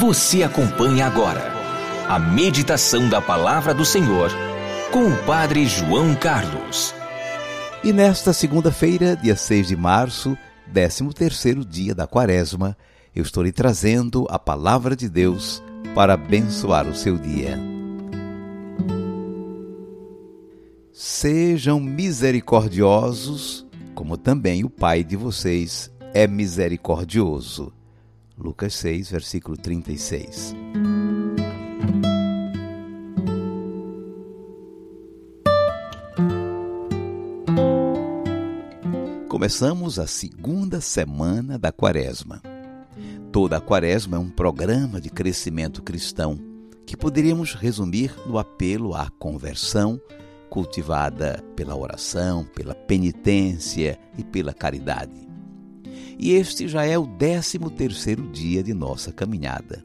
Você acompanha agora a meditação da Palavra do Senhor com o Padre João Carlos. E nesta segunda-feira, dia 6 de março, 13 terceiro dia da quaresma, eu estou lhe trazendo a Palavra de Deus para abençoar o seu dia. Sejam misericordiosos, como também o Pai de vocês é misericordioso. Lucas 6, versículo 36. Começamos a segunda semana da Quaresma. Toda a Quaresma é um programa de crescimento cristão que poderíamos resumir no apelo à conversão, cultivada pela oração, pela penitência e pela caridade e este já é o 13 terceiro dia de nossa caminhada.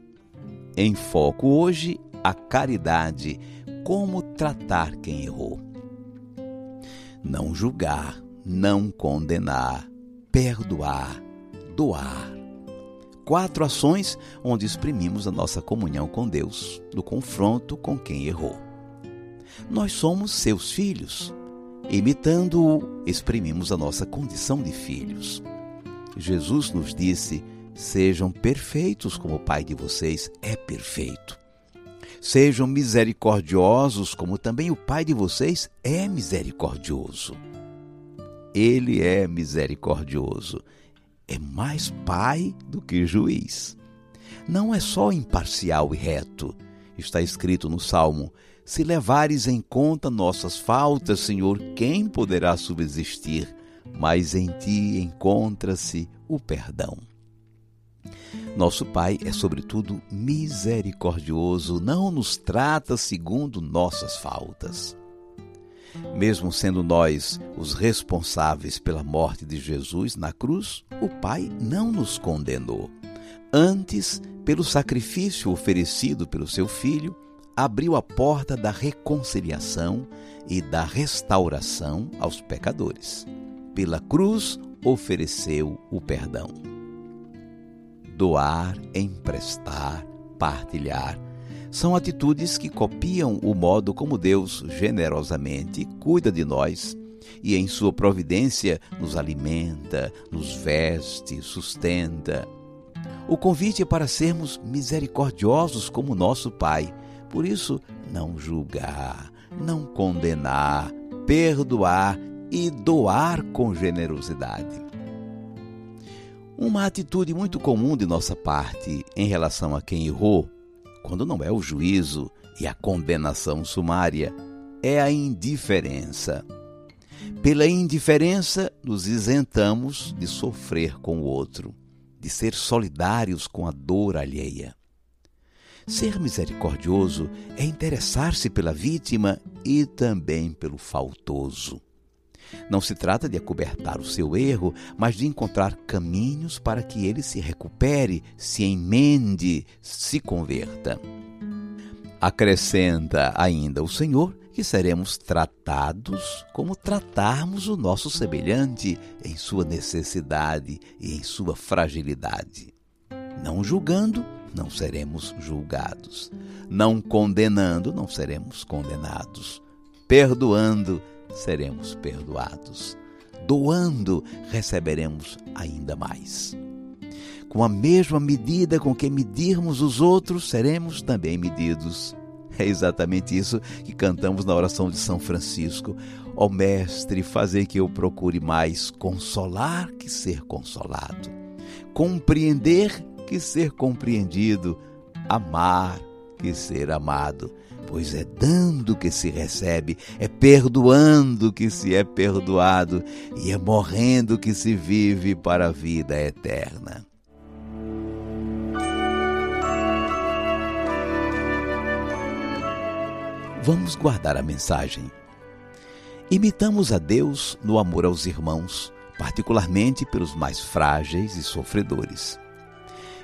Em foco hoje, a caridade, como tratar quem errou. Não julgar, não condenar, perdoar, doar. Quatro ações onde exprimimos a nossa comunhão com Deus, no confronto com quem errou. Nós somos seus filhos. Imitando-o, exprimimos a nossa condição de filhos. Jesus nos disse: Sejam perfeitos como o Pai de vocês é perfeito. Sejam misericordiosos como também o Pai de vocês é misericordioso. Ele é misericordioso. É mais Pai do que juiz. Não é só imparcial e reto. Está escrito no Salmo: Se levares em conta nossas faltas, Senhor, quem poderá subsistir? Mas em ti encontra-se o perdão. Nosso Pai é, sobretudo, misericordioso, não nos trata segundo nossas faltas. Mesmo sendo nós os responsáveis pela morte de Jesus na cruz, o Pai não nos condenou. Antes, pelo sacrifício oferecido pelo seu Filho, abriu a porta da reconciliação e da restauração aos pecadores pela cruz ofereceu o perdão. Doar, emprestar, partilhar são atitudes que copiam o modo como Deus generosamente cuida de nós e, em sua providência, nos alimenta, nos veste, sustenta. O convite é para sermos misericordiosos como nosso Pai. Por isso, não julgar, não condenar, perdoar e doar com generosidade. Uma atitude muito comum de nossa parte em relação a quem errou, quando não é o juízo e a condenação sumária, é a indiferença. Pela indiferença, nos isentamos de sofrer com o outro, de ser solidários com a dor alheia. Ser misericordioso é interessar-se pela vítima e também pelo faltoso. Não se trata de acobertar o seu erro, mas de encontrar caminhos para que ele se recupere, se emende, se converta. Acrescenta ainda o Senhor que seremos tratados como tratarmos o nosso semelhante em sua necessidade e em sua fragilidade. Não julgando, não seremos julgados. Não condenando, não seremos condenados. Perdoando, seremos perdoados. Doando, receberemos ainda mais. Com a mesma medida com que medirmos os outros, seremos também medidos. É exatamente isso que cantamos na oração de São Francisco. Ó oh, Mestre, fazer que eu procure mais consolar que ser consolado, compreender que ser compreendido, amar que ser amado pois é dando que se recebe, é perdoando que se é perdoado e é morrendo que se vive para a vida eterna. Vamos guardar a mensagem. Imitamos a Deus no amor aos irmãos, particularmente pelos mais frágeis e sofredores.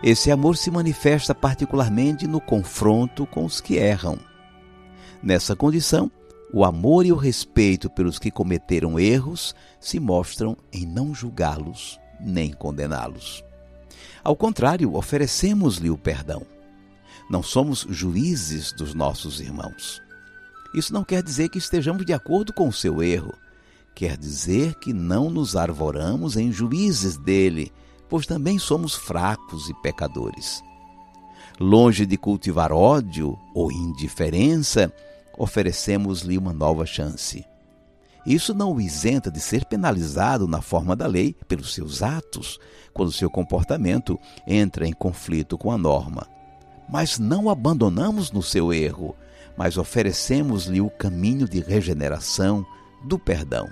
Esse amor se manifesta particularmente no confronto com os que erram Nessa condição, o amor e o respeito pelos que cometeram erros se mostram em não julgá-los nem condená-los. Ao contrário, oferecemos-lhe o perdão. Não somos juízes dos nossos irmãos. Isso não quer dizer que estejamos de acordo com o seu erro. Quer dizer que não nos arvoramos em juízes dele, pois também somos fracos e pecadores. Longe de cultivar ódio ou indiferença, oferecemos-lhe uma nova chance. Isso não o isenta de ser penalizado na forma da lei pelos seus atos, quando seu comportamento entra em conflito com a norma. Mas não abandonamos no seu erro, mas oferecemos-lhe o caminho de regeneração, do perdão.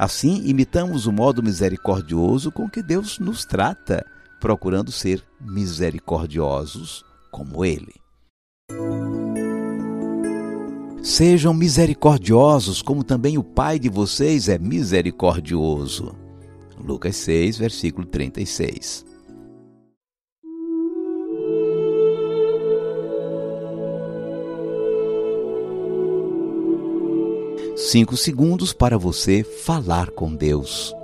Assim, imitamos o modo misericordioso com que Deus nos trata, procurando ser misericordiosos como Ele. Sejam misericordiosos, como também o Pai de vocês é misericordioso. Lucas 6, versículo 36. Cinco segundos para você falar com Deus.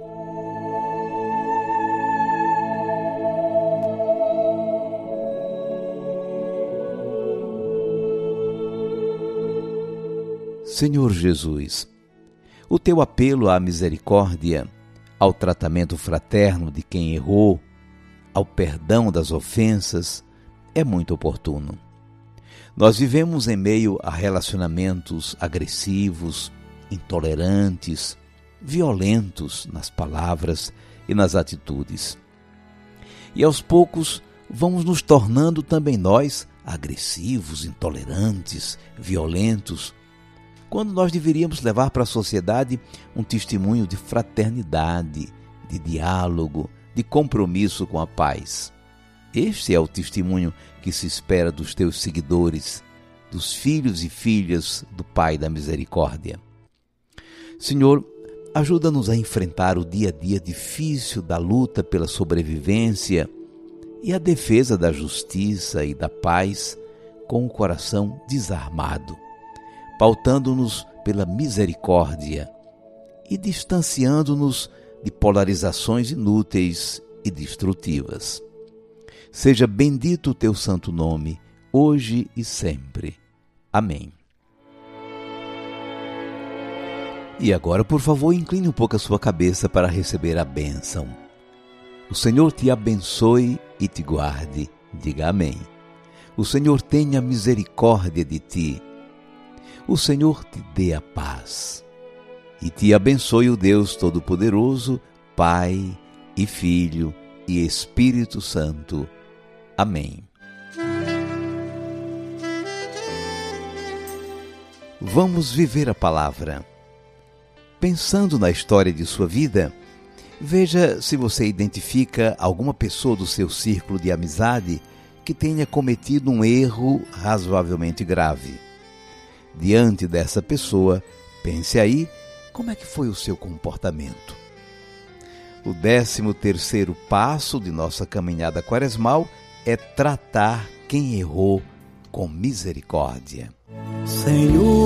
Senhor Jesus, o teu apelo à misericórdia, ao tratamento fraterno de quem errou, ao perdão das ofensas, é muito oportuno. Nós vivemos em meio a relacionamentos agressivos, intolerantes, violentos nas palavras e nas atitudes. E aos poucos vamos nos tornando também nós agressivos, intolerantes, violentos, quando nós deveríamos levar para a sociedade um testemunho de fraternidade, de diálogo, de compromisso com a paz. Este é o testemunho que se espera dos teus seguidores, dos filhos e filhas do Pai da Misericórdia. Senhor, ajuda-nos a enfrentar o dia a dia difícil da luta pela sobrevivência e a defesa da justiça e da paz com o coração desarmado pautando-nos pela misericórdia e distanciando-nos de polarizações inúteis e destrutivas. Seja bendito o teu santo nome, hoje e sempre. Amém. E agora, por favor, incline um pouco a sua cabeça para receber a bênção. O Senhor te abençoe e te guarde. Diga amém. O Senhor tenha misericórdia de ti o Senhor te dê a paz e te abençoe o Deus Todo-Poderoso, Pai e Filho e Espírito Santo. Amém. Vamos viver a palavra. Pensando na história de sua vida, veja se você identifica alguma pessoa do seu círculo de amizade que tenha cometido um erro razoavelmente grave diante dessa pessoa, pense aí como é que foi o seu comportamento. O décimo terceiro passo de nossa caminhada quaresmal é tratar quem errou com misericórdia. Senhor,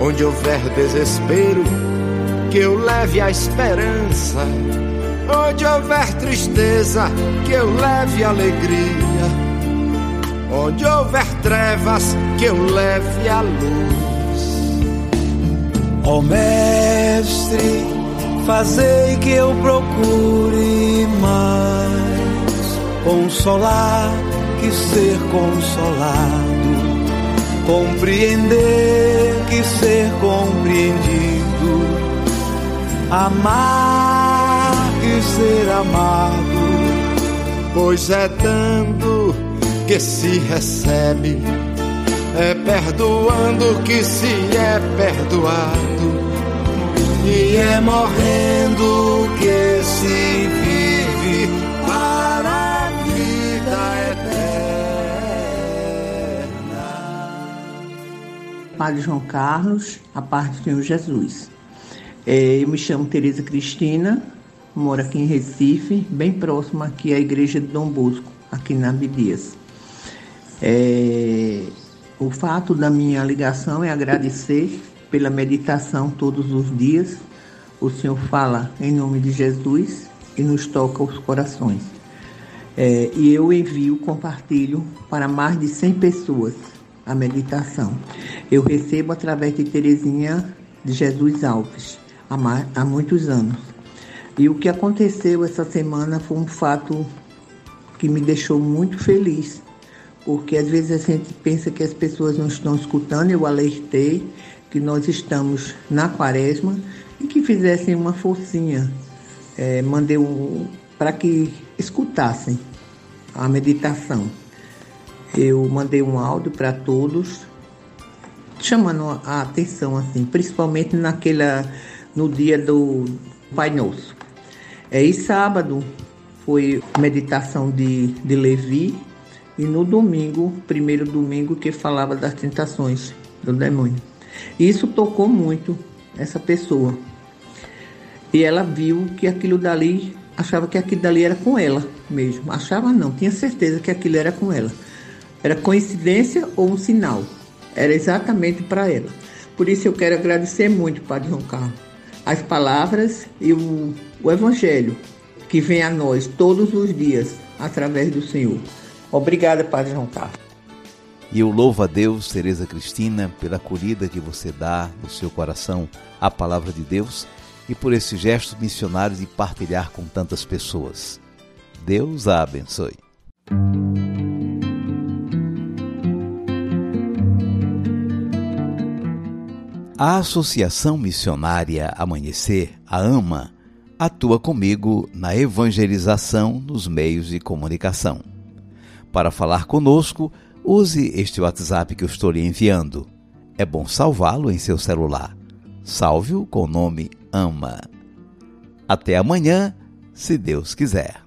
Onde houver desespero, que eu leve a esperança. Onde houver tristeza, que eu leve alegria Onde houver trevas, que eu leve a luz. Ó oh, Mestre, fazei que eu procure mais consolar que ser consolado, compreender que ser compreendido, amar que ser amado, pois é dando que se recebe, é perdoando que se é perdoado, e é morrendo que se vive Padre João Carlos, a parte do Senhor Jesus. É, eu me chamo Tereza Cristina, moro aqui em Recife, bem próximo aqui à igreja de Dom Bosco, aqui na Abdias. É, o fato da minha ligação é agradecer pela meditação todos os dias. O Senhor fala em nome de Jesus e nos toca os corações. É, e eu envio, compartilho para mais de 100 pessoas a meditação. Eu recebo através de Terezinha de Jesus Alves há, muitos anos. E o que aconteceu essa semana foi um fato que me deixou muito feliz, porque às vezes a gente pensa que as pessoas não estão escutando. Eu alertei que nós estamos na quaresma e que fizessem uma forcinha. É, mandei um, para que escutassem a meditação. Eu mandei um áudio para todos, chamando a atenção, assim, principalmente naquela, no dia do Pai Nosso. É, e sábado foi meditação de, de Levi, e no domingo, primeiro domingo, que falava das tentações do demônio. Isso tocou muito essa pessoa. E ela viu que aquilo dali, achava que aquilo dali era com ela mesmo. Achava não, tinha certeza que aquilo era com ela. Era coincidência ou um sinal. Era exatamente para ela. Por isso eu quero agradecer muito, Padre João Carlos, as palavras e o, o Evangelho que vem a nós todos os dias através do Senhor. Obrigada, Padre João Carlos. E eu louvo a Deus, Tereza Cristina, pela acolhida que você dá no seu coração à palavra de Deus e por esse gesto missionário de partilhar com tantas pessoas. Deus a abençoe. A Associação Missionária Amanhecer, a AMA, atua comigo na evangelização nos meios de comunicação. Para falar conosco, use este WhatsApp que eu estou lhe enviando. É bom salvá-lo em seu celular. Salve-o com o nome Ama. Até amanhã, se Deus quiser.